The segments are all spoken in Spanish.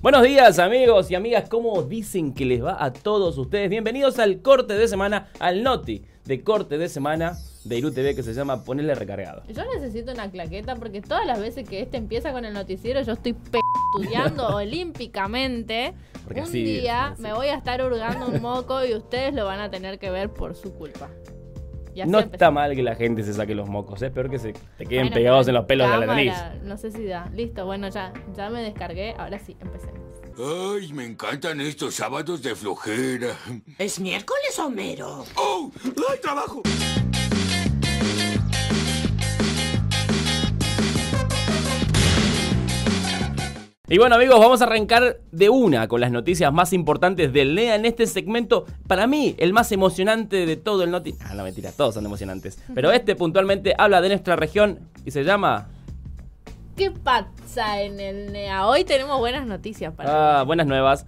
Buenos días amigos y amigas, ¿cómo dicen que les va a todos ustedes? Bienvenidos al corte de semana, al Noti de corte de semana de Iru TV que se llama Ponerle Recargado. Yo necesito una claqueta porque todas las veces que este empieza con el noticiero yo estoy p estudiando olímpicamente. Porque un así- día así. me voy a estar hurgando un moco y ustedes lo van a tener que ver por su culpa. Y así No está mal que la gente se saque los mocos, es peor que se te queden Bueno, pegados en los pelos de la nariz. No sé si da. Listo, bueno, ya, ya me descargué. Ahora sí, empecemos. Ay, me encantan estos sábados de flojera. ¿Es miércoles, Homero? ¡Oh! ¡Ay, trabajo! Y bueno amigos, vamos a arrancar de una con las noticias más importantes del NEA en este segmento. Para mí, el más emocionante de todo el noti... Ah, no, mentira, todos son emocionantes. Pero este puntualmente habla de nuestra región y se llama... ¿Qué pasa en el NEA? Hoy tenemos buenas noticias para Ah, buenas nuevas.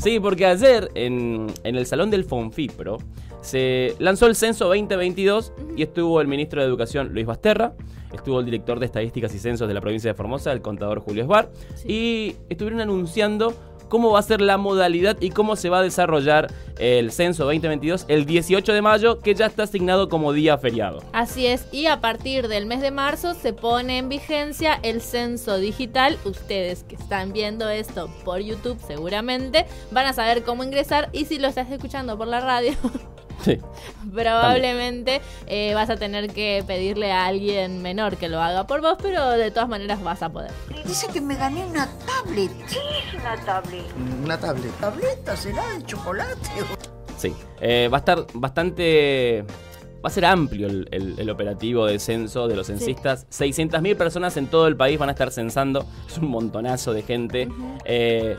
Sí, porque ayer en, en el Salón del Fonfipro se lanzó el censo 2022 y estuvo el ministro de Educación Luis Basterra, estuvo el director de Estadísticas y Censos de la provincia de Formosa, el contador Julio Esbar, y estuvieron anunciando cómo va a ser la modalidad y cómo se va a desarrollar el censo 2022 el 18 de mayo, que ya está asignado como día feriado. Así es, y a partir del mes de marzo se pone en vigencia el censo digital. Ustedes que están viendo esto por YouTube seguramente van a saber cómo ingresar y si lo estás escuchando por la radio, Sí. probablemente eh, vas a tener que pedirle a alguien menor que lo haga por vos, pero de todas maneras vas a poder. Dice que me gané una tablet. ¿Qué es una tablet? Una tablet. ¿Tableta será de chocolate? Sí, eh, va a estar bastante... Va a ser amplio el, el- el operativo de censo de los censistas. 600.000 personas en todo el país van a estar censando. Es un montonazo de gente. Eh,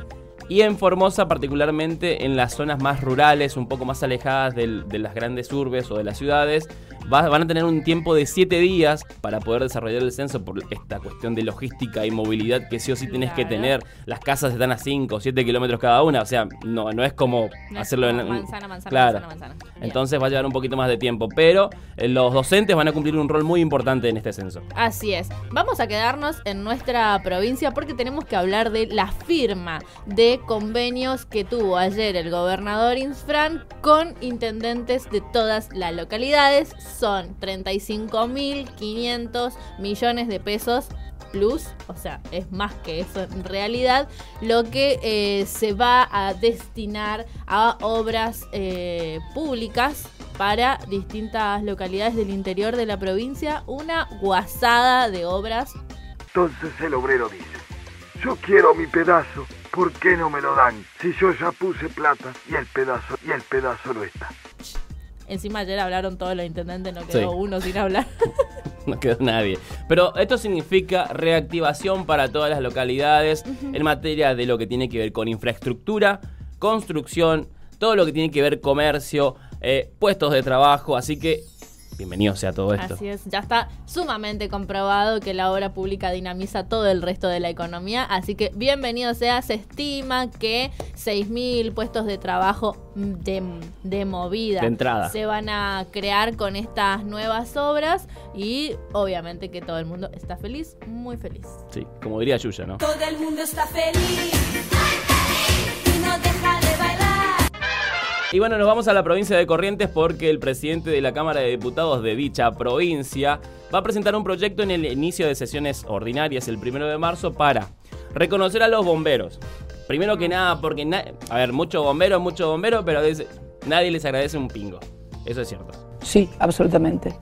y en Formosa, particularmente en las zonas más rurales, un poco más alejadas de las grandes urbes o de las ciudades, va- van a tener un tiempo de 7 días para poder desarrollar el censo por esta cuestión de logística y movilidad que sí o sí tenés que Claro. tener. Las casas están a 5 o 7 kilómetros cada una, o sea, no, no es como No es hacerlo como en manzana, manzana, claro. manzana, manzana. Bien. Entonces va a llevar un poquito más de tiempo, pero eh, los docentes van a cumplir un rol muy importante en este censo. Así es. Vamos a quedarnos en nuestra provincia porque tenemos que hablar de la firma de convenios que tuvo ayer el gobernador Insfran con intendentes de todas las localidades. Son 35.500 millones de pesos plus, o sea, es más que eso en realidad, lo que eh, se va a destinar a obras eh, públicas para distintas localidades del interior de la provincia, una guasada de obras. Entonces el obrero dice, yo quiero mi pedazo, ¿por qué no me lo dan? Si yo ya puse plata y el pedazo, y el pedazo no está. Encima ayer hablaron todos los intendentes, no quedó Sí. uno sin hablar. No quedó nadie. Pero esto significa reactivación para todas las localidades en materia de lo que tiene que ver con infraestructura, construcción, todo lo que tiene que ver comercio, eh, puestos de trabajo. Así que bienvenido sea todo esto. Así es, ya está sumamente comprobado que la obra pública dinamiza todo el resto de la economía, así que bienvenido sea, se estima que 6.000 puestos de trabajo de, de movida De entrada. se van a crear con estas nuevas obras y obviamente que todo el mundo está feliz, muy feliz. Sí, como diría Yuya, ¿no? Todo el mundo está feliz Y bueno, nos vamos a la provincia de Corrientes porque el presidente de la Cámara de Diputados de dicha provincia va a presentar un proyecto en el inicio de sesiones ordinarias el primero de marzo para reconocer a los bomberos. Primero que nada, porque, na- a ver, muchos bomberos, muchos bomberos, pero a veces nadie les agradece un pingo. Eso es cierto. Sí, absolutamente.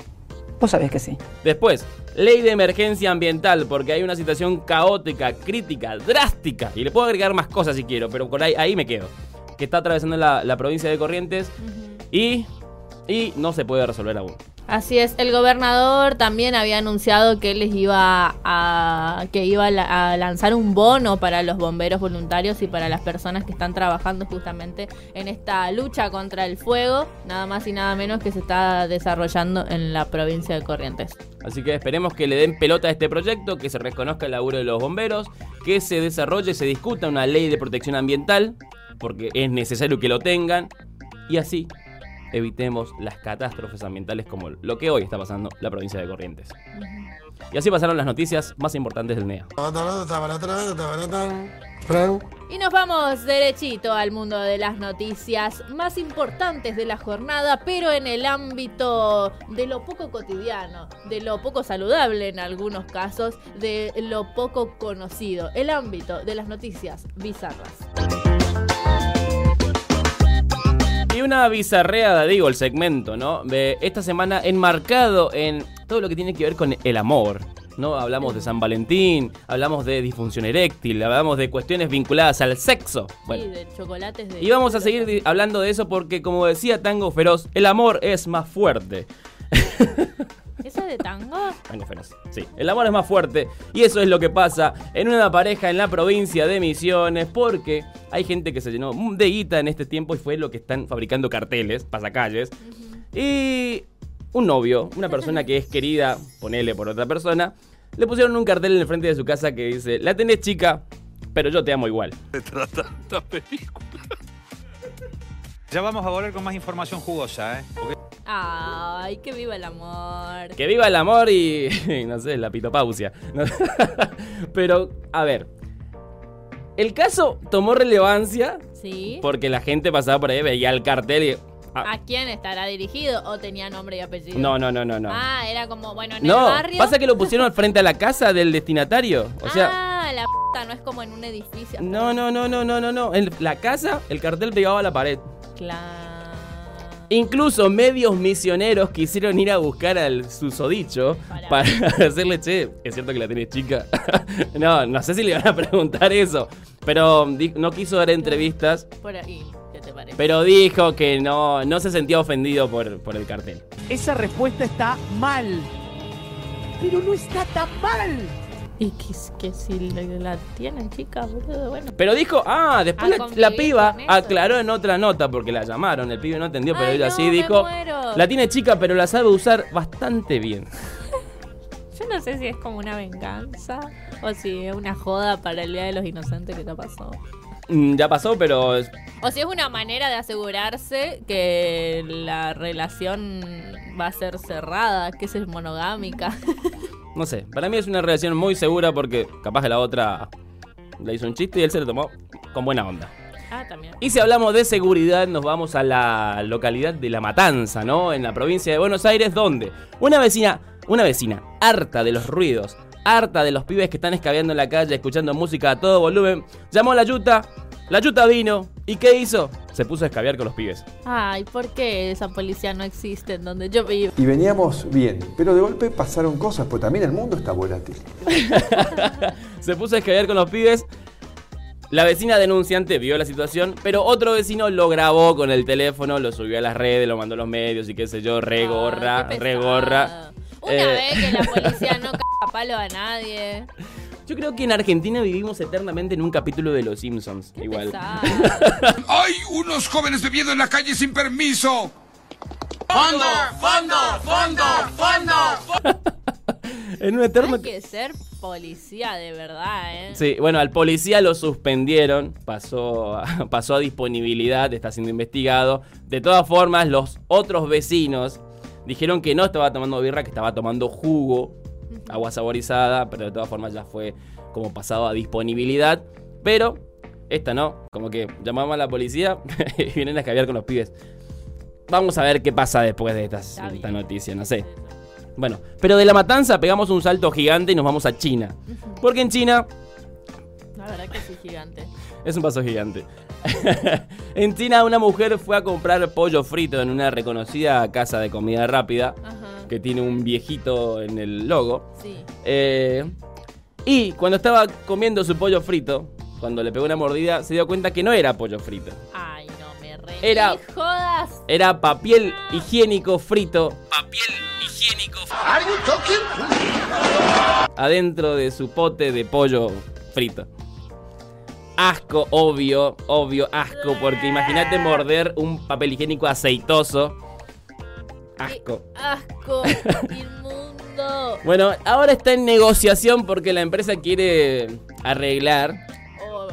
Vos sabés que sí. Después, ley de emergencia ambiental, porque hay una situación caótica, crítica, drástica. Y le puedo agregar más cosas si quiero, pero por ahí, ahí me quedo. Que está atravesando la, la provincia de Corrientes y, y no se puede resolver aún. Así es, el gobernador también había anunciado que les iba a que iba a, la- a lanzar un bono para los bomberos voluntarios y para las personas que están trabajando justamente en esta lucha contra el fuego, nada más y nada menos que se está desarrollando en la provincia de Corrientes. Así que esperemos que le den pelota a este proyecto, que se reconozca el laburo de los bomberos, que se desarrolle, se discuta una ley de protección ambiental, porque es necesario que lo tengan, y así evitemos las catástrofes ambientales como lo que hoy está pasando en la provincia de Corrientes. Y así pasaron las noticias más importantes del NEA. Y nos vamos derechito al mundo de las noticias más importantes de la jornada, pero en el ámbito de lo poco cotidiano, de lo poco saludable en algunos casos, de lo poco conocido, el ámbito de las noticias bizarras. Y una bizarreada, digo, el segmento, ¿no? De esta semana enmarcado en todo lo que tiene que ver con el amor. ¿no? Hablamos de San Valentín, hablamos de disfunción eréctil, hablamos de cuestiones vinculadas al sexo. Bueno, Sí, de chocolates de... y vamos a seguir hablando de eso porque, como decía Tango Feroz, el amor es más fuerte. ¿Esa de tango? Tango Feroz, sí. El amor es más fuerte y eso es lo que pasa en una pareja en la provincia de Misiones porque hay gente que se llenó de guita en este tiempo y fue lo que están fabricando carteles, pasacalles. Y un novio, una persona que es querida, ponele por otra persona, le pusieron un cartel en el frente de su casa que dice, la tenés chica, pero yo te amo igual. Ya vamos a volver con más información jugosa, ¿eh? Porque Ay, que viva el amor. Que viva el amor y, no sé, la pitopausia. Pero, a ver. El caso tomó relevancia ¿Sí? porque la gente pasaba por ahí, veía el cartel y... ah, ¿A quién estará dirigido o tenía nombre y apellido? no, no, no, no, no. Ah, era como, bueno, en el No, barrio. pasa que lo pusieron al frente a la casa del destinatario. O sea, ah, la p no es como en un edificio. no, no, no, no, no, no, no. En la casa, el cartel pegado a la pared. Claro. Incluso medios misioneros quisieron ir a buscar al susodicho para hacerle, che, ¿es cierto que la tenés chica? no, no sé si le van a preguntar eso. Pero no quiso dar entrevistas, Por ahí, ¿qué te parece? pero dijo que no, no se sentía ofendido por, por el cartel. Esa respuesta está mal. Pero no está tan mal. Y que, que si la, tienen, chica, boludo, bueno. Pero dijo, ah, después la, piba aclaró en otra nota porque la llamaron, el pibe no entendió, pero Ay, ella no, sí dijo, muero. la tiene chica pero la sabe usar bastante bien. Yo no sé si es como una venganza o si es una joda para el Día de los Inocentes que te pasó. Mm, ya pasó, pero O si es una manera de asegurarse que la relación va a ser cerrada, que es monogámica. No sé, para mí es una relación muy segura porque capaz que la otra le hizo un chiste y él se lo tomó con buena onda. ah, también. Y si hablamos de seguridad, nos vamos a la localidad de La Matanza, ¿no? En la provincia de Buenos Aires, donde una vecina, una vecina, harta de los ruidos, harta de los pibes que están escabeando en la calle, escuchando música a todo volumen, llamó a la yuta, la yuta vino, ¿y qué hizo? Se puso a escabear con los pibes. Ay, ¿por qué esa policía no existe en donde yo vivo? Y veníamos bien, pero de golpe pasaron cosas, pues también el mundo está volátil. Se puso a escabear con los pibes. La vecina denunciante vio la situación, pero otro vecino lo grabó con el teléfono, lo subió a las redes, lo mandó a los medios y qué sé yo, re gorra, Una Eh. vez que la policía no caga palo a nadie. Yo creo que en Argentina vivimos eternamente en un capítulo de Los Simpsons, Qué igual. ¡Hay unos jóvenes bebiendo en la calle sin permiso! En un eterno... Hay que ser policía de verdad, ¿eh? Sí, bueno, al policía lo suspendieron, pasó a, pasó a disponibilidad, está siendo investigado. De todas formas, los otros vecinos dijeron que no estaba tomando birra, que estaba tomando jugo, agua saborizada, pero de todas formas ya fue como pasado a disponibilidad. Pero esta no, como que llamamos a la policía y vienen a escabear con los pibes. Vamos a ver qué pasa después de estas- esta noticia, no sé. Bueno, pero de la matanza pegamos un salto gigante y nos vamos a China. Porque en China La verdad que sí, gigante. es un paso gigante. en China una mujer fue a comprar pollo frito en una reconocida casa de comida rápida Ajá. que tiene un viejito en el logo. Sí. Eh, y cuando estaba comiendo su pollo frito, cuando le pegó una mordida, se dio cuenta que no era pollo frito. Ay, no me re. Era- jodas. Era papel higiénico frito. Papel higiénico Adentro de su pote de pollo frito. Asco, obvio, obvio, asco, porque imagínate morder un papel higiénico aceitoso. Asco. Asco. inmundo. Bueno, ahora está en negociación porque la empresa quiere arreglar, Oh,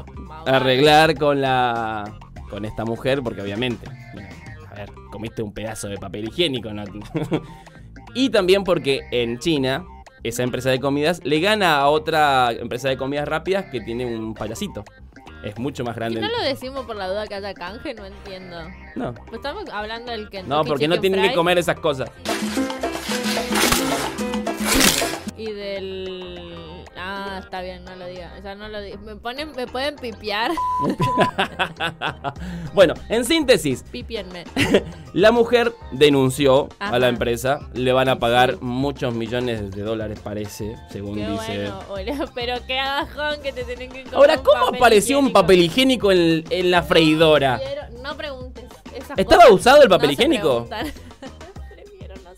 arreglar con la, con esta mujer, porque obviamente, mira, a ver, comiste un pedazo de papel higiénico. ¿no? y también porque en China, esa empresa de comidas le gana a otra empresa de comidas rápidas que tiene un payasito. Es mucho más Y grande. no lo decimos por la duda que haya canje, no entiendo. No. Pues estamos hablando del que No, porque no tienen que comer esas cosas. Y del. Ah, está bien, no lo diga. O sea, no lo diga. Me, ponen, me pueden pipiar. bueno, en síntesis, Pipienme. la mujer denunció a la empresa. Le van a pagar muchos millones de dólares, parece, según Qué dice. bueno, pero qué agajón que te tienen que Ahora, ¿cómo apareció un papel higiénico en, en la freidora? Quiero- No preguntes. esas ¿Estaba cosas usado el papel no higiénico?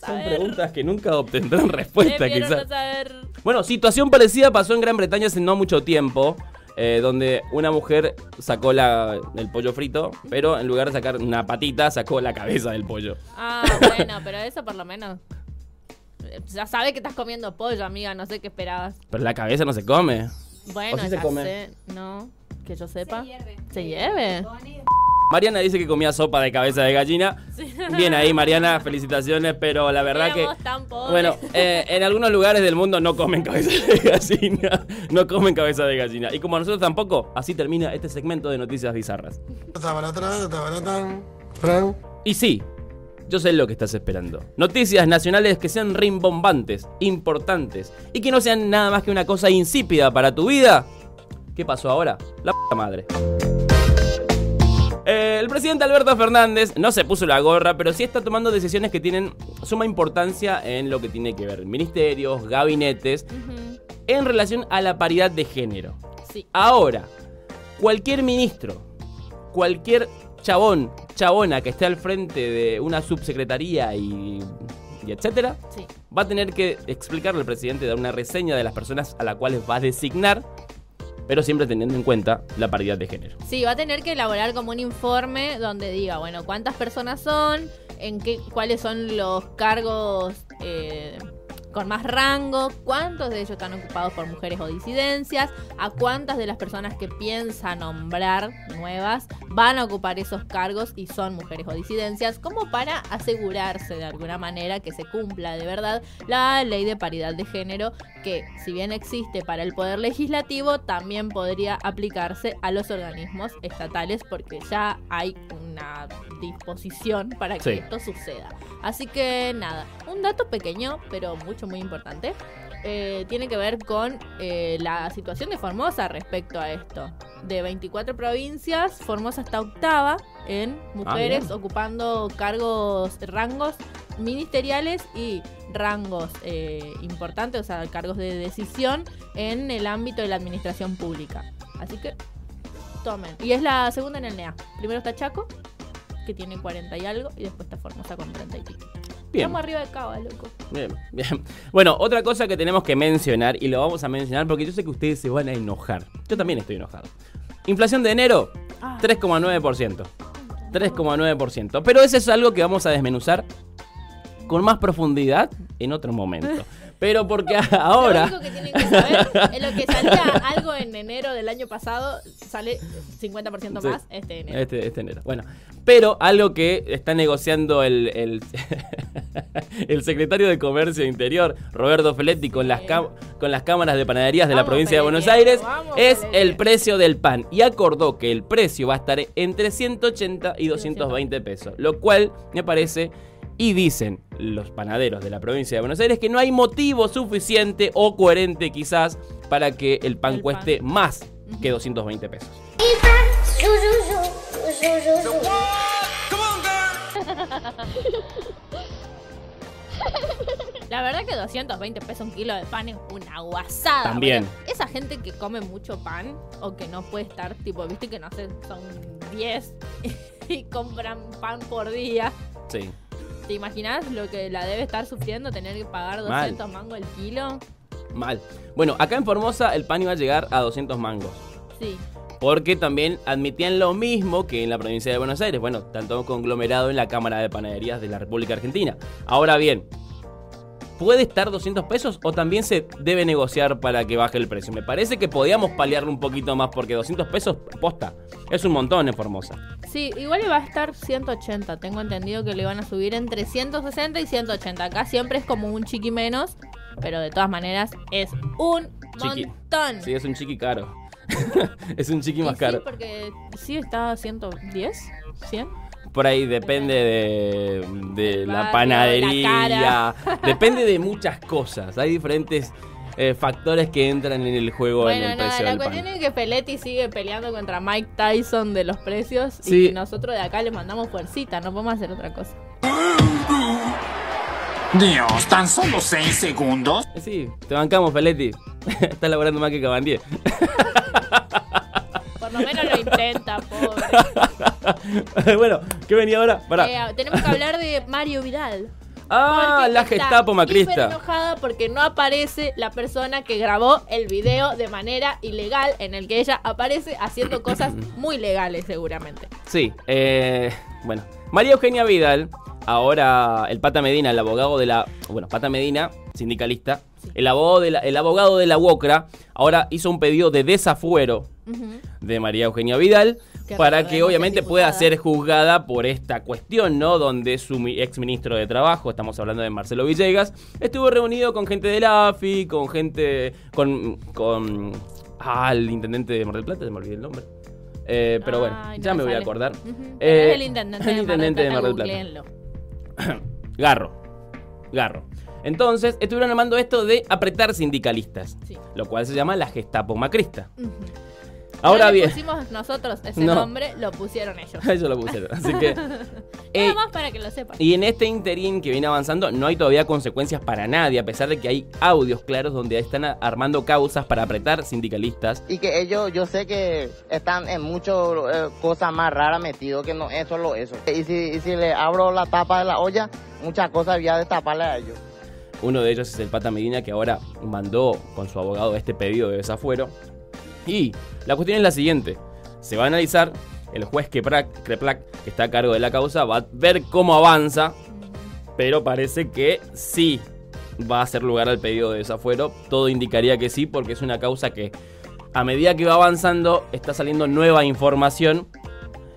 Son preguntas que nunca obtendrán respuesta, quizás. no saber. Bueno, situación parecida pasó en Gran Bretaña hace no mucho tiempo. eh, donde una mujer sacó la, el pollo frito, pero en lugar de sacar una patita, sacó la cabeza del pollo. Ah, bueno, pero eso por lo menos. Ya sabes que estás comiendo pollo, amiga, no sé qué esperabas. Pero la cabeza no se come. Bueno, ¿O sí se ya come? sé. No, que yo sepa. Se hierve. Mariana dice que comía sopa de cabeza de gallina. Sí. Bien ahí, Mariana, felicitaciones, pero la verdad que... Tan. Bueno, eh, en algunos lugares del mundo no comen cabeza de gallina. No comen cabeza de gallina. Y como nosotros tampoco, así termina este segmento de noticias bizarras. Y sí, yo sé lo que estás esperando. Noticias nacionales que sean rimbombantes, importantes y que no sean nada más que una cosa insípida para tu vida. ¿Qué pasó ahora? La puta madre. Eh, el presidente Alberto Fernández no se puso la gorra, pero sí está tomando decisiones que tienen suma importancia en lo que tiene que ver ministerios, gabinetes, en relación a la paridad de género. Sí. Ahora, cualquier ministro, cualquier chabón, chabona que esté al frente de una subsecretaría y, y etcétera, Sí. va a tener que explicarle al presidente, dar una reseña de las personas a las cuales va a designar, pero siempre teniendo en cuenta la paridad de género. Sí, va a tener que elaborar como un informe donde diga, bueno, cuántas personas son, en qué, cuáles son los cargos eh, con más rango, cuántos de ellos están ocupados por mujeres o disidencias, a cuántas de las personas que piensa nombrar nuevas van a ocupar esos cargos y son mujeres o disidencias, como para asegurarse de alguna manera que se cumpla de verdad la ley de paridad de género, que si bien existe para el poder legislativo, también podría aplicarse a los organismos estatales, porque ya hay una disposición para que Sí. esto suceda. Así que nada, un dato pequeño, pero mucho, muy importante. eh, tiene que ver con eh, la situación de Formosa respecto a esto. De 24 provincias, Formosa está octava en mujeres ocupando cargos, rangos ministeriales y rangos eh, importantes, o sea, cargos de decisión en el ámbito de la administración pública. Así que tomen. Y es la segunda en el NEA. Primero está Chaco, que tiene 40 y algo, y después está Formosa con 30 y pico. Bien. Estamos arriba de Cava, loco. Bien, bien. Bueno, otra cosa que tenemos que mencionar, y lo vamos a mencionar porque yo sé que ustedes se van a enojar. Yo también estoy enojado. Inflación de enero, Ah. 3,9%. 3,9%. Pero eso es algo que vamos a desmenuzar con más profundidad en otro momento. Pero porque ahora... Lo único que tienen que saber es lo que salía algo en enero del año pasado, sale 50% Sí. más este enero. Este, este enero. Bueno, pero algo que está negociando el, el, el secretario de Comercio Interior, Roberto Feletti, con las, con las cámaras de panaderías de la provincia de Buenos Aires, vamos, es el precio del pan. Y acordó que el precio va a estar entre 180 y 220 pesos. Lo cual me parece... Y dicen los panaderos de la provincia de Buenos Aires que no hay motivo suficiente o coherente quizás para que el pan El pan. cueste más que 220 pesos. La verdad que 220 pesos un kilo de pan es una guasada. También. Esa gente que come mucho pan o que no puede estar, tipo, viste que no sé, son 10 y compran pan por día. Sí. ¿Te imaginas lo que la debe estar sufriendo tener que pagar Mal. 200 mangos el kilo? Mal. Bueno, acá en Formosa el pan iba a llegar a 200 mangos. Sí. Porque también admitían lo mismo que en la provincia de Buenos Aires. Bueno, tanto conglomerado en la Cámara de Panaderías de la República Argentina. Ahora bien, ¿puede estar 200 pesos o también se debe negociar para que baje el precio? Me parece que podíamos paliarlo un poquito más porque 200 pesos posta. Es un montón en Formosa. Sí, igual va a estar 180. Tengo entendido que le van a subir entre 160 y 180. Acá siempre es como un chiqui menos, pero de todas maneras es un Chiqui. montón. Sí, es un chiqui caro. es un chiqui Y más sí, caro. porque sí está a 110, 100. Por ahí depende de, de la panadería. la depende de muchas cosas. Hay diferentes eh, factores que entran en el juego en Bueno, el nada, precio la del cuestión pan. es que Peletti sigue peleando contra Mike Tyson de los precios Sí. y nosotros de acá le mandamos fuercita, no podemos hacer otra cosa. Dios, tan solo seis segundos. Sí, te bancamos, Peletti. Estás laburando más que Cabandier. Lo menos lo intenta, pobre. bueno, ¿qué venía ahora? Pará. Eh, tenemos que hablar de Mario Vidal. ah, Porque la Gestapo macrista. enojada porque no aparece la persona que grabó el video de manera ilegal en el que ella aparece haciendo cosas muy legales seguramente. Sí, eh, bueno. María Eugenia Vidal, ahora el Pata Medina, el abogado de la. Bueno, Pata Medina, sindicalista, el abogado de la, el abogado de la UOCRA, ahora hizo un pedido de desafuero de María Eugenia Vidal Que para que obviamente pueda ser juzgada por esta cuestión, ¿no? Donde su ex ministro de Trabajo, estamos hablando de Marcelo Villegas, estuvo reunido con gente del AFI, con gente. con. con. Ah, el intendente de Mar del Plata, se me olvidé el nombre. Eh, pero bueno, Ay, no ya me voy a acordar. Eh, el intendente, el intendente de Mar del Plata. Garro. Garro. Entonces, estuvieron armando esto de apretar sindicalistas. Sí. Lo cual se llama la Gestapo macrista. Ahora no bien. pusimos nosotros ese No. nombre, lo pusieron ellos. Eso lo pusieron. Así que. eh, Nada más para que lo sepan. y en este interín que viene avanzando, no hay todavía consecuencias para nadie, a pesar de que hay audios claros donde están armando causas para apretar sindicalistas. Y que ellos, yo sé que están en muchas eh, cosas más raras metidos que no es solo eso. Y si, y si le abro la tapa de la olla, muchas cosas voy a destaparle a ellos. Uno de ellos es el Pata Medina, que ahora mandó con su abogado este pedido de desafuero. Y la cuestión es la siguiente: se va a analizar, el juez Kreplak, que está a cargo de la causa, va a ver cómo avanza, pero parece que sí va a hacer lugar al pedido de desafuero. Todo indicaría que sí, porque es una causa que a medida que va avanzando está saliendo nueva información.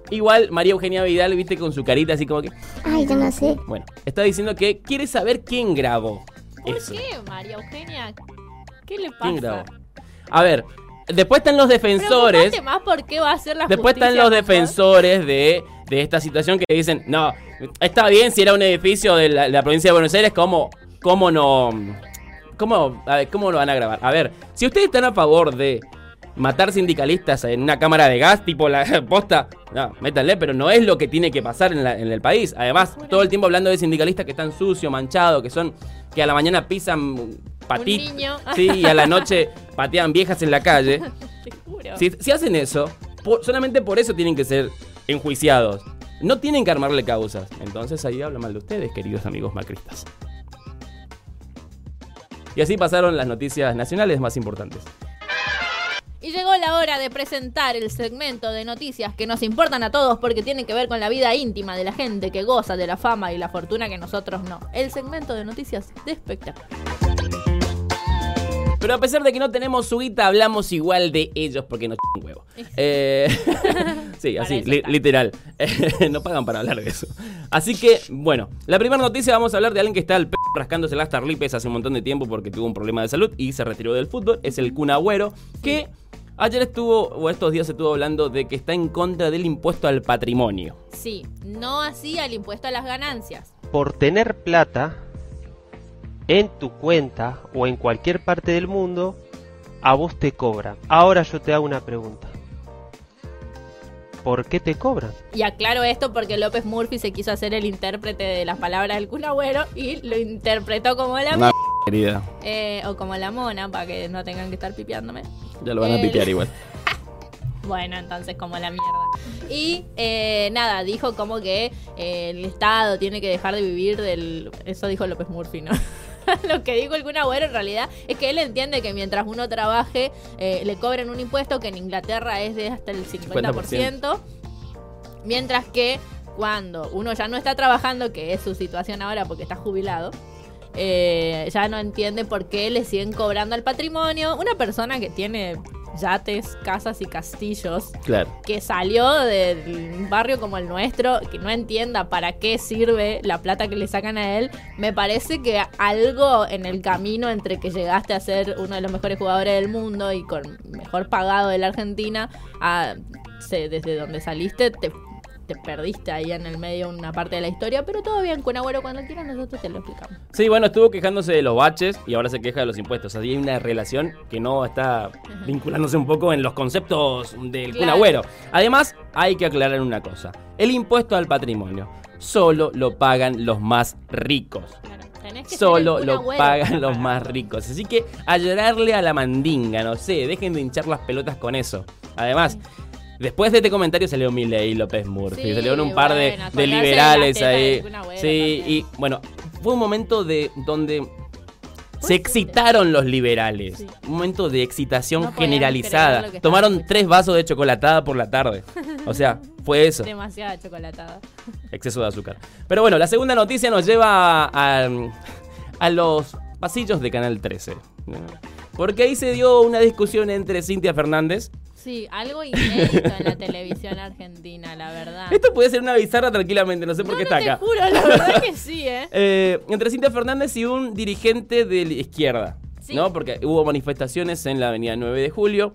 Igual María Eugenia Vidal, viste, con su carita así como que. Ay, yo no sé. Bueno, está diciendo que quiere saber quién grabó. ¿Por eso. qué, María Eugenia? ¿Qué le ¿Quién pasa? grabó? A ver, después están los defensores. Más por qué va a ser la Después están los defensores de, de esta situación que dicen, no, está bien si era un edificio de la, de la provincia de Buenos Aires, ¿cómo, cómo no? ¿Cómo, a ver, ¿Cómo lo van a grabar? A ver, si ustedes están a favor de matar sindicalistas en una cámara de gas, tipo la posta, no, métanle, pero no es lo que tiene que pasar en, la- en el país. Además, todo el tiempo hablando de sindicalistas que están sucios, manchados, que son, que a la mañana pisan patitas. niño. Sí, y a la noche patean viejas en la calle. Te juro. Si, si hacen eso, por- solamente por eso tienen que ser enjuiciados. No tienen que armarle causas. Entonces ahí habla mal de ustedes, queridos amigos macristas. Y así pasaron las noticias nacionales más importantes. Y llegó la hora de presentar el segmento de noticias que nos importan a todos porque tienen que ver con la vida íntima de la gente que goza de la fama y la fortuna que nosotros no. El segmento de noticias de espectáculo. Pero a pesar de que no tenemos su guita, hablamos igual de ellos porque nos un huevo. Eh, sí, así, li- literal. Eh, no pagan para hablar de eso. Así que, bueno, la primera noticia vamos a hablar de alguien que está al p rascándose las tarlipes hace un montón de tiempo porque tuvo un problema de salud y se retiró del fútbol. Es el Kun Agüero, que ayer estuvo, o estos días estuvo hablando de que está en contra del impuesto al patrimonio. Sí, no así al impuesto a las ganancias. por tener plata en tu cuenta o en cualquier parte del mundo, a vos te cobran. Ahora yo te hago una pregunta. ¿Por qué te cobran? Y aclaro esto porque López Murphy se quiso hacer el intérprete de las palabras del Kun Agüero y lo interpretó como la Una querida. eh, o como la mona para que no tengan que estar pipeándome. Ya lo van a El- pipear igual. Bueno, entonces como la mierda. Y eh, nada, dijo como que eh, el Estado tiene que dejar de vivir del... Eso dijo López Murphy, ¿no? Lo que dijo el Kun en realidad es que él entiende que mientras uno trabaje eh, le cobren un impuesto que en Inglaterra es de hasta el 50%, mientras que cuando uno ya no está trabajando, que es su situación ahora porque está jubilado, eh, ya no entiende por qué le siguen cobrando al patrimonio. Una persona que tiene yates, casas y castillos, Claro. que salió del barrio como el nuestro, que no entienda para qué sirve la plata que le sacan a él, me parece que algo en el camino entre que llegaste a ser uno de los mejores jugadores del mundo y con mejor pagado de la Argentina, a, se- desde donde saliste te, te perdiste ahí en el medio una parte de la historia, pero todo bien, con Agüero cuando quieras nosotros te lo explicamos. Sí, bueno, estuvo quejándose de los baches y ahora se queja de los impuestos. Así hay una relación que no está vinculándose un poco en los conceptos del Claro. Agüero. Además, hay que aclarar una cosa. El impuesto al patrimonio solo lo pagan los más ricos. Que Solo lo pagan los más ricos. Así que a llorarle a la mandinga, no sé, dejen de hinchar las pelotas con eso. Además, después de este comentario salió Milei López Murphy, Sí, salieron un par de, bueno, de colgarse de la liberales teta ahí. Sí, también. y bueno, fue un momento de donde se excitaron los liberales. Un momento de excitación No generalizada. Tomaron tres vasos de chocolatada por la tarde. O sea, fue eso. Demasiada chocolatada. Exceso de azúcar. Pero bueno, la segunda noticia nos lleva a, a los pasillos de Canal 13. ¿no? Porque ahí se dio una discusión entre Cintia Fernández. Sí, algo inédito en la televisión argentina, la verdad. Esto puede ser una bizarra tranquilamente, no sé por qué está Te acá. juro, la verdad que sí, ¿eh? Eh, entre Cintia Fernández y un dirigente de la izquierda, Sí. ¿no? Porque hubo manifestaciones en la avenida 9 de julio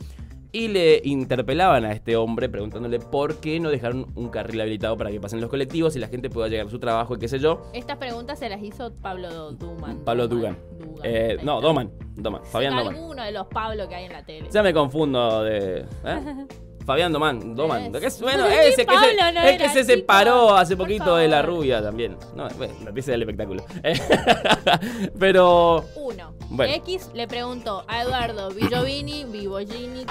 y le interpelaban a este hombre preguntándole por qué no dejaron un carril habilitado para que pasen los colectivos y la gente pueda llegar a su trabajo y qué sé yo. Estas preguntas se las hizo Pablo Duman. Pablo Dugan. Eh, no, Doman. Doman. Fabián Doman. Alguno de los Pablo que hay en la tele. Ya me confundo de. ¿eh? Fabián Doman, Doman. Es. Que es- bueno, ese que, se, no el que se separó hace poquito de la rubia también. No, bueno, noticia del espectáculo. Pero. Uno. Bueno. X le preguntó a Eduardo Villovini, Vivogini,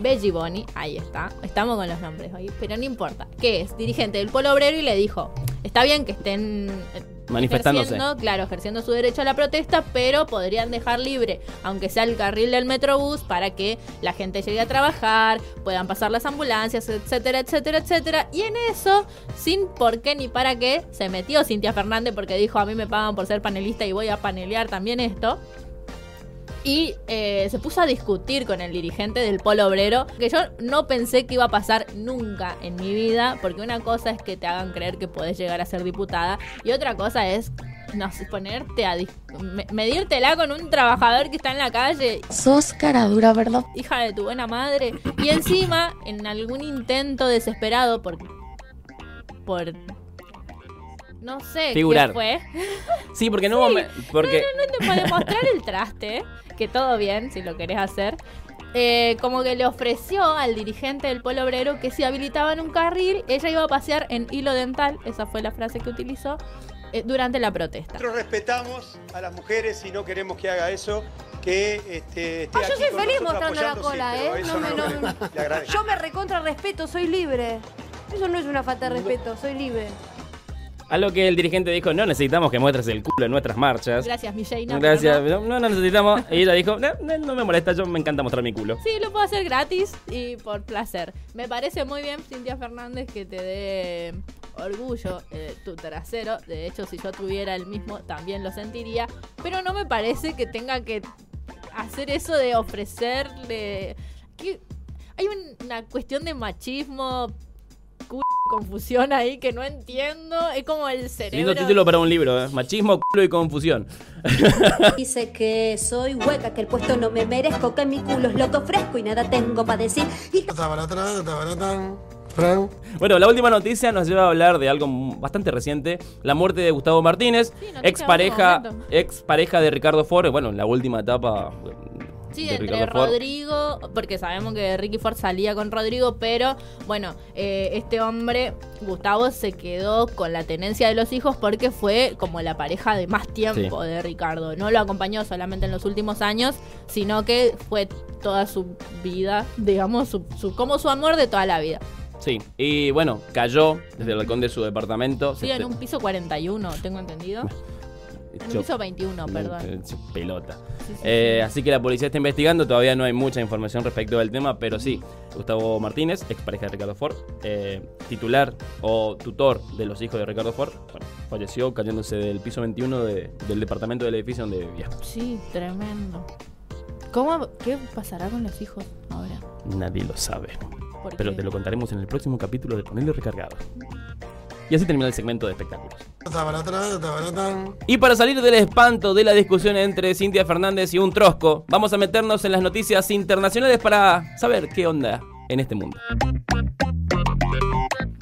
Belliboni, ahí está, estamos con los nombres hoy, pero no importa, que es dirigente del Polo Obrero y le dijo, está bien que estén eh, Manifestándose. claro, ejerciendo su derecho a la protesta, pero podrían dejar libre, aunque sea el carril del Metrobús, para que la gente llegue a trabajar, puedan pasar las ambulancias, etcétera, etcétera, etcétera. Y en eso, sin por qué ni para qué, se metió Cintia Fernández porque dijo, a mí me pagan por ser panelista y voy a panelear también esto. Y eh, se puso a discutir con el dirigente del Polo Obrero, que yo no pensé que iba a pasar nunca en mi vida, porque una cosa es que te hagan creer que podés llegar a ser diputada, y otra cosa es no sé, ponerte a medírtela con un trabajador que está en la calle. Sos cara dura, ¿verdad? Hija de tu buena madre. Y encima, en algún intento desesperado por. por. No sé Figurar. qué fue. Sí, porque no hubo. me- Porque. No, no, no te puede mostrar el traste, que todo bien si lo querés hacer. Eh, como que le ofreció al dirigente del Polo Obrero que si habilitaban un carril, ella iba a pasear en hilo dental, esa fue la frase que utilizó, eh, durante la protesta. Nosotros respetamos a las mujeres y no queremos que haga eso, que este, esté Ah, yo soy con feliz mostrando la cola, ¿eh? No me- no-. Yo me recontra respeto, soy libre. Eso no es una falta de respeto, soy libre. A lo que el dirigente dijo: No necesitamos que muestres el culo en nuestras marchas. Gracias, Michelle. no, Gracias, pero no, no necesitamos. Y ella dijo: no, no, me molesta, yo me encanta mostrar mi culo. Sí, lo puedo hacer gratis y por placer. Me parece muy bien, Cintia Fernández, que te dé orgullo eh, tu trasero. De hecho, si yo tuviera el mismo, también lo sentiría. Pero no me parece que tenga que hacer eso de ofrecerle... que Hay un- una cuestión de machismo, confusión ahí que no entiendo. Es como el Lindo cerebro... título para un libro: ¿eh? Machismo, culo y confusión. Dice que soy hueca, que el puesto no me merezco, que mi culo es lo que ofrezco y nada tengo para decir. Y Bueno, la última noticia nos lleva a hablar de algo bastante reciente, la muerte de Gustavo Martínez, noticia ex de pareja, último momento. ex pareja de Ricardo Ford, bueno, en la última etapa Sí, de entre Ricardo Ford. Rodrigo, porque sabemos que Ricky Ford salía con Rodrigo, pero bueno, eh, este hombre, Gustavo, se quedó con la tenencia de los hijos porque fue como la pareja de más tiempo Sí. de Ricardo. No lo acompañó solamente en los últimos años, sino que fue toda su vida, digamos, su, su- como su amor de toda la vida. Sí, y bueno, cayó desde el balcón de su departamento. Sí, en un piso 41, tengo entendido. Hecho- piso 21, perdón. hecho pelota. Sí, sí, Eh, sí. Así que la policía está investigando, todavía no hay mucha información respecto del tema, pero sí, Gustavo Martínez, ex pareja de Ricardo Ford, eh, titular o tutor de los hijos de Ricardo Ford, bueno, falleció cayéndose del piso 21 de- del departamento del edificio donde vivía. Sí, tremendo. ¿Cómo, ¿Qué pasará con los hijos ahora? Nadie lo sabe. ¿Por Pero te lo contaremos en el próximo capítulo de Ponerlo Recargado. Y así termina el segmento de espectáculos. Y para salir del espanto de la discusión entre Cintia Fernández y un trosco, vamos a meternos en las noticias internacionales para saber qué onda en este mundo.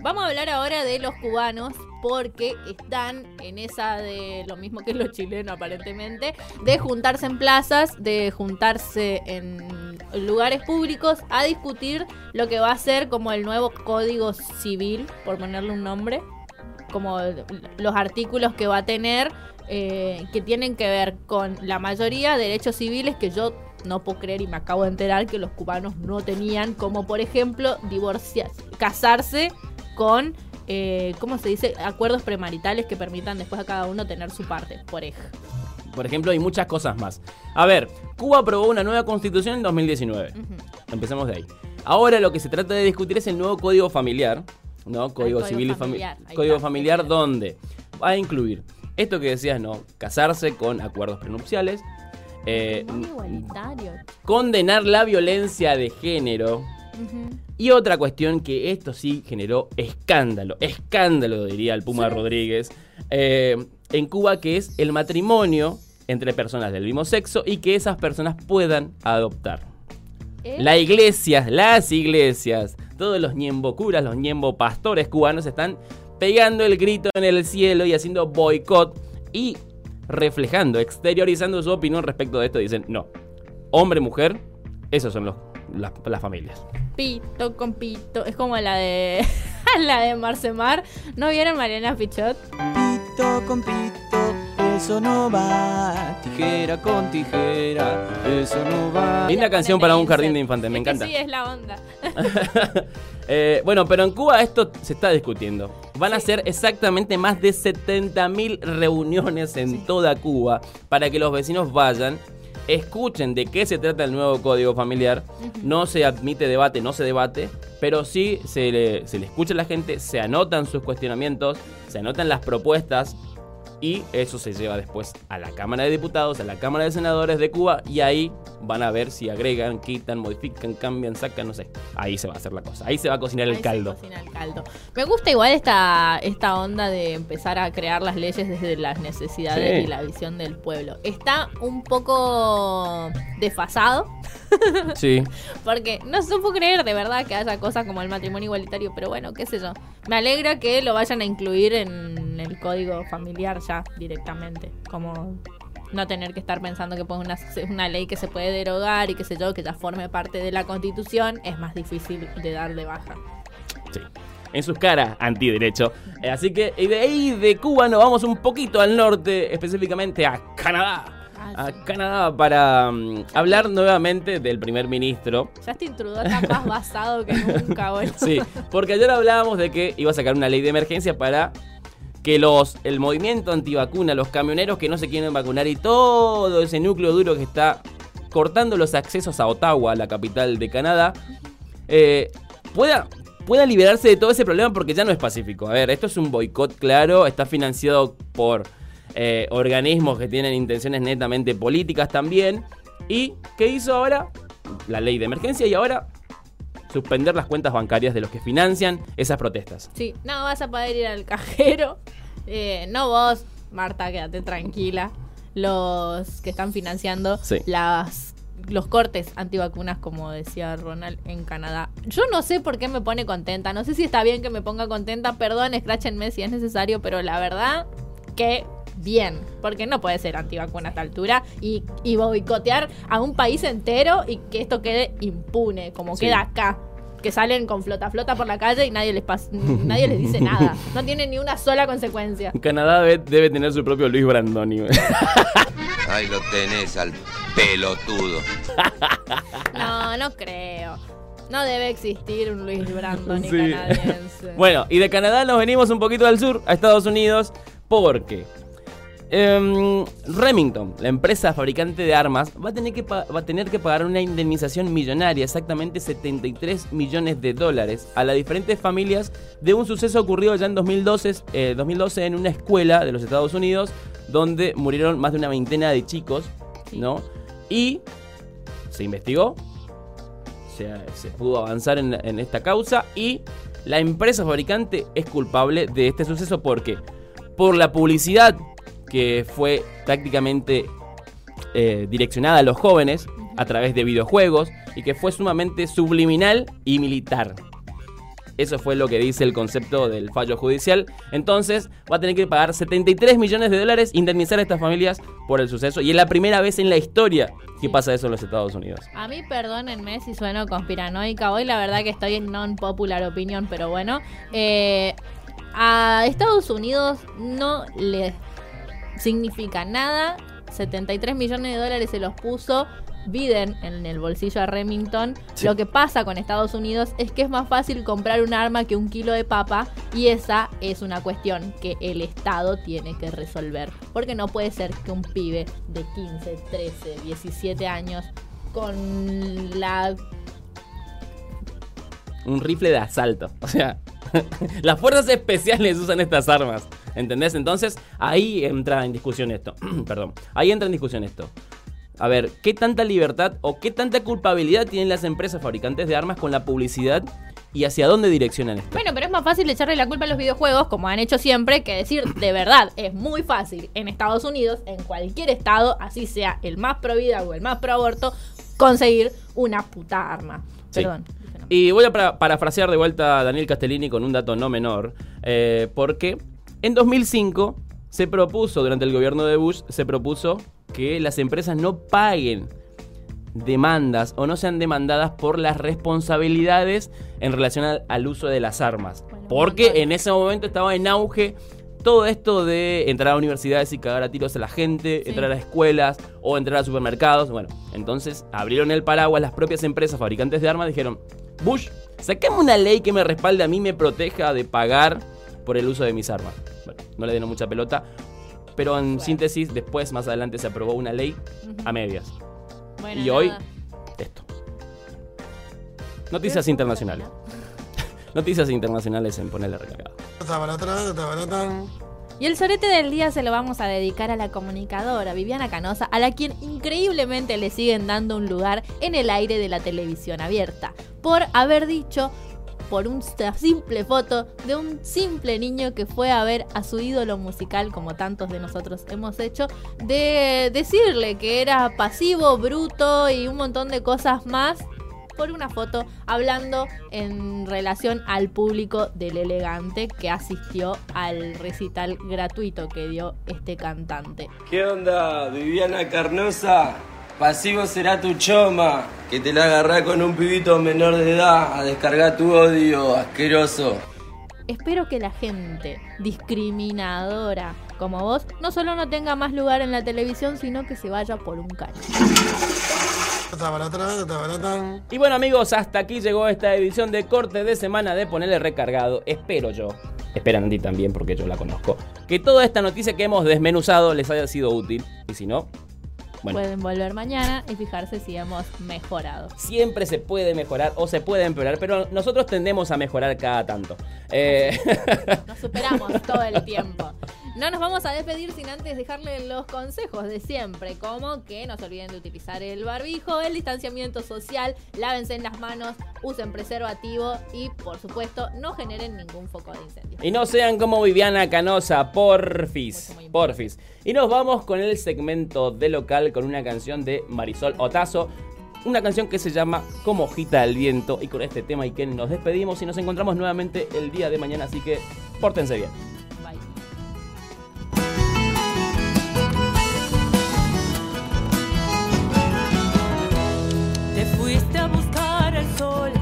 Vamos a hablar ahora de los cubanos porque están en esa de lo mismo que los chilenos aparentemente, de juntarse en plazas, de juntarse en lugares públicos a discutir lo que va a ser como el nuevo código civil, por ponerle un nombre, como los artículos que va a tener eh, que tienen que ver con la mayoría de derechos civiles que yo no puedo creer y me acabo de enterar que los cubanos no tenían, como por ejemplo divorciar, casarse con, eh, ¿cómo se dice? Acuerdos premaritales que permitan después a cada uno tener su parte, por ejemplo. Por ejemplo, hay muchas cosas más. A ver, Cuba aprobó una nueva constitución en 2019. Empecemos de ahí. Ahora lo que se trata de discutir es el nuevo código familiar, ¿no? Código, código civil y familiar, familiar. Código está. familiar donde va a incluir esto que decías, ¿no? Casarse con acuerdos prenupciales, eh, condenar la violencia de género. Y otra cuestión que esto sí generó escándalo, escándalo diría el Puma Rodríguez, eh, en Cuba que es el matrimonio entre personas del mismo sexo y que esas personas puedan adoptar. ¿Eh? La iglesia, las iglesias, todos los ñembo curas, los ñembo pastores cubanos están pegando el grito en el cielo y haciendo boicot y reflejando, exteriorizando su opinión respecto de esto. Dicen, no, hombre, mujer, esos son los, las, las familias. Pito con pito. Es como la de. la de Marcemar. ¿No vieron Mariana Pichot? Pito con pito, eso no va. Tijera con tijera, eso no va. Linda canción para un jardín de infantes, me Es que encanta. Sí, es la onda. Eh, bueno, pero en Cuba esto se está discutiendo. Van a ser exactamente más de 70.000 reuniones en toda Cuba para que los vecinos vayan, escuchen de qué se trata el nuevo código familiar. No se admite debate, no se debate, pero sí se le, se le escucha a la gente, se anotan sus cuestionamientos, se anotan las propuestas y eso se lleva después a la Cámara de Diputados, a la Cámara de Senadores de Cuba y ahí van a ver si agregan, quitan, modifican, cambian, sacan, no sé. Ahí se va a hacer la cosa, ahí se va a cocinar el se caldo. cocina el caldo. Me gusta igual esta, esta onda de empezar a crear las leyes desde las necesidades Sí. y la visión del pueblo. Está un poco desfasado. Sí. Porque no puedo creer de verdad que haya cosas como el matrimonio igualitario, pero bueno, qué sé yo. Me alegra que lo vayan a incluir en el código familiar ya directamente. Como no tener que estar pensando que pues, una, una ley que se puede derogar y qué sé yo, que ya forme parte de la constitución, es más difícil de dar de baja. Sí. En sus caras, antiderecho. Así que de ahí de Cuba nos vamos un poquito al norte, específicamente a Canadá. A Canadá para mm, hablar nuevamente del primer ministro. Justin Trudeau está más basado que nunca, boludo. Sí, porque ayer hablábamos de que iba a sacar una ley de emergencia para que los el movimiento antivacuna, los camioneros que no se quieren vacunar y todo ese núcleo duro que está cortando los accesos a Ottawa, la capital de Canadá, eh, pueda, pueda liberarse de todo ese problema porque ya no es pacífico. A ver, esto es un boicot claro, está financiado por eh, organismos que tienen intenciones netamente políticas también. ¿Y qué hizo ahora? La ley de emergencia y ahora suspender las cuentas bancarias de los que financian esas protestas. Sí, no vas a poder ir al cajero. Eh, no vos, Marta, quédate tranquila. Los que están financiando Sí. las los cortes antivacunas, como decía Ronald, en Canadá. Yo no sé por qué me pone contenta. No sé si está bien que me ponga contenta. Perdón, escráchenme si es necesario, pero la verdad que bien. Porque no puede ser antivacuna a esta altura y, y boicotear a un país entero y que esto quede impune, como Sí. queda acá. Que salen con flota flota por la calle y nadie les, pas- nadie les dice nada. No tienen ni una sola consecuencia. Canadá debe, debe tener su propio Luis Brandoni. Ahí lo tenés al pelotudo. No, no creo. No debe existir un Luis Brandon Sí. canadiense. bueno, y de Canadá nos venimos un poquito al sur, a Estados Unidos, porque Em, Remington, la empresa fabricante de armas, va a, tener que pa- va a tener que pagar una indemnización millonaria, exactamente 73 millones de dólares, a las diferentes familias de un suceso ocurrido ya en 2012, eh, 2012 en una escuela de los Estados Unidos, donde murieron más de una veintena de chicos, ¿no? Y se investigó, se, se pudo avanzar en, en esta causa y la empresa fabricante es culpable de este suceso. Porque por la publicidad que fue prácticamente eh, direccionada a los jóvenes a través de videojuegos y que fue sumamente subliminal y militar. Eso fue lo que dice el concepto del fallo judicial. Entonces va a tener que pagar 73 millones de dólares, indemnizar a estas familias por el suceso. Y es la primera vez en la historia que pasa eso en los Estados Unidos. A mí, perdónenme si sueno conspiranoica hoy, la verdad que estoy en non-popular opinion, pero bueno. eh, a Estados Unidos no le significa nada. 73 millones de dólares se los puso Biden en el bolsillo a Remington. Sí. Lo que pasa con Estados Unidos es que es más fácil comprar un arma que un kilo de papa y esa es una cuestión que el Estado tiene que resolver. Porque no puede ser que un pibe de 15, 13, 17 años con la Un rifle de asalto. O sea, las fuerzas especiales usan estas armas. ¿Entendés? Entonces ahí entra en discusión esto. Perdón. Ahí entra en discusión esto. A ver, ¿qué tanta libertad o qué tanta culpabilidad tienen las empresas fabricantes de armas con la publicidad y hacia dónde direccionan esto? Bueno, pero es más fácil echarle la culpa a los videojuegos, como han hecho siempre, que decir de verdad. Es muy fácil en Estados Unidos, en cualquier estado, así sea el más pro vida o el más pro aborto, conseguir una puta arma. Sí. Perdón. Y voy a para- parafrasear de vuelta a Daniel Castellini con un dato no menor, eh, porque en 2005 se propuso, durante el gobierno de Bush, se propuso que las empresas no paguen demandas o no sean demandadas por las responsabilidades en relación al, al uso de las armas. Porque en ese momento estaba en auge todo esto de entrar a universidades y cagar a tiros a la gente, entrar a escuelas o entrar a supermercados. Bueno, entonces abrieron el paraguas las propias empresas fabricantes de armas dijeron, Bush, sacame una ley que me respalde a mí, me proteja de pagar por el uso de mis armas. Bueno, no le dieron mucha pelota, pero en síntesis, después, más adelante, se aprobó una ley a medias. Bueno, y hoy, esto. Noticias internacionales. Noticias internacionales en ponerle recargado. Y el sorete del día se lo vamos a dedicar a la comunicadora Viviana Canosa, a la quien increíblemente le siguen dando un lugar en el aire de la televisión abierta, por haber dicho por una simple foto de un simple niño que fue a ver a su ídolo musical, como tantos de nosotros hemos hecho, de decirle que era pasivo, bruto y un montón de cosas más por una foto hablando en relación al público del elegante que asistió al recital gratuito que dio este cantante. ¿Qué onda, Viviana Carnosa? Pasivo será tu choma, que te la agarrá con un pibito menor de edad a descargar tu odio, asqueroso. Espero que la gente discriminadora como vos no solo no tenga más lugar en la televisión, sino que se vaya por un caño. Y bueno amigos, hasta aquí llegó esta edición de corte de semana de Ponerle Recargado. Espero yo, esperan a ti también porque yo la conozco, que toda esta noticia que hemos desmenuzado les haya sido útil. Y si no, bueno, Pueden volver mañana y fijarse si hemos mejorado. siempre se puede mejorar o se puede empeorar, pero nosotros tendemos a mejorar cada tanto. Eh, Nos superamos todo el tiempo. No nos vamos a despedir sin antes dejarle los consejos de siempre, como que no se olviden de utilizar el barbijo, el distanciamiento social, lávense en las manos, usen preservativo y, por supuesto, no generen ningún foco de incendio. Y no sean como Viviana Canosa, porfis. Porfis. Y nos vamos con el segmento de local con una canción de Marisol Otazo. Una canción que se llama Como hojita del viento. Y con este tema y que nos despedimos y nos encontramos nuevamente el día de mañana. Así que pórtense bien. Fuiste a buscar el sol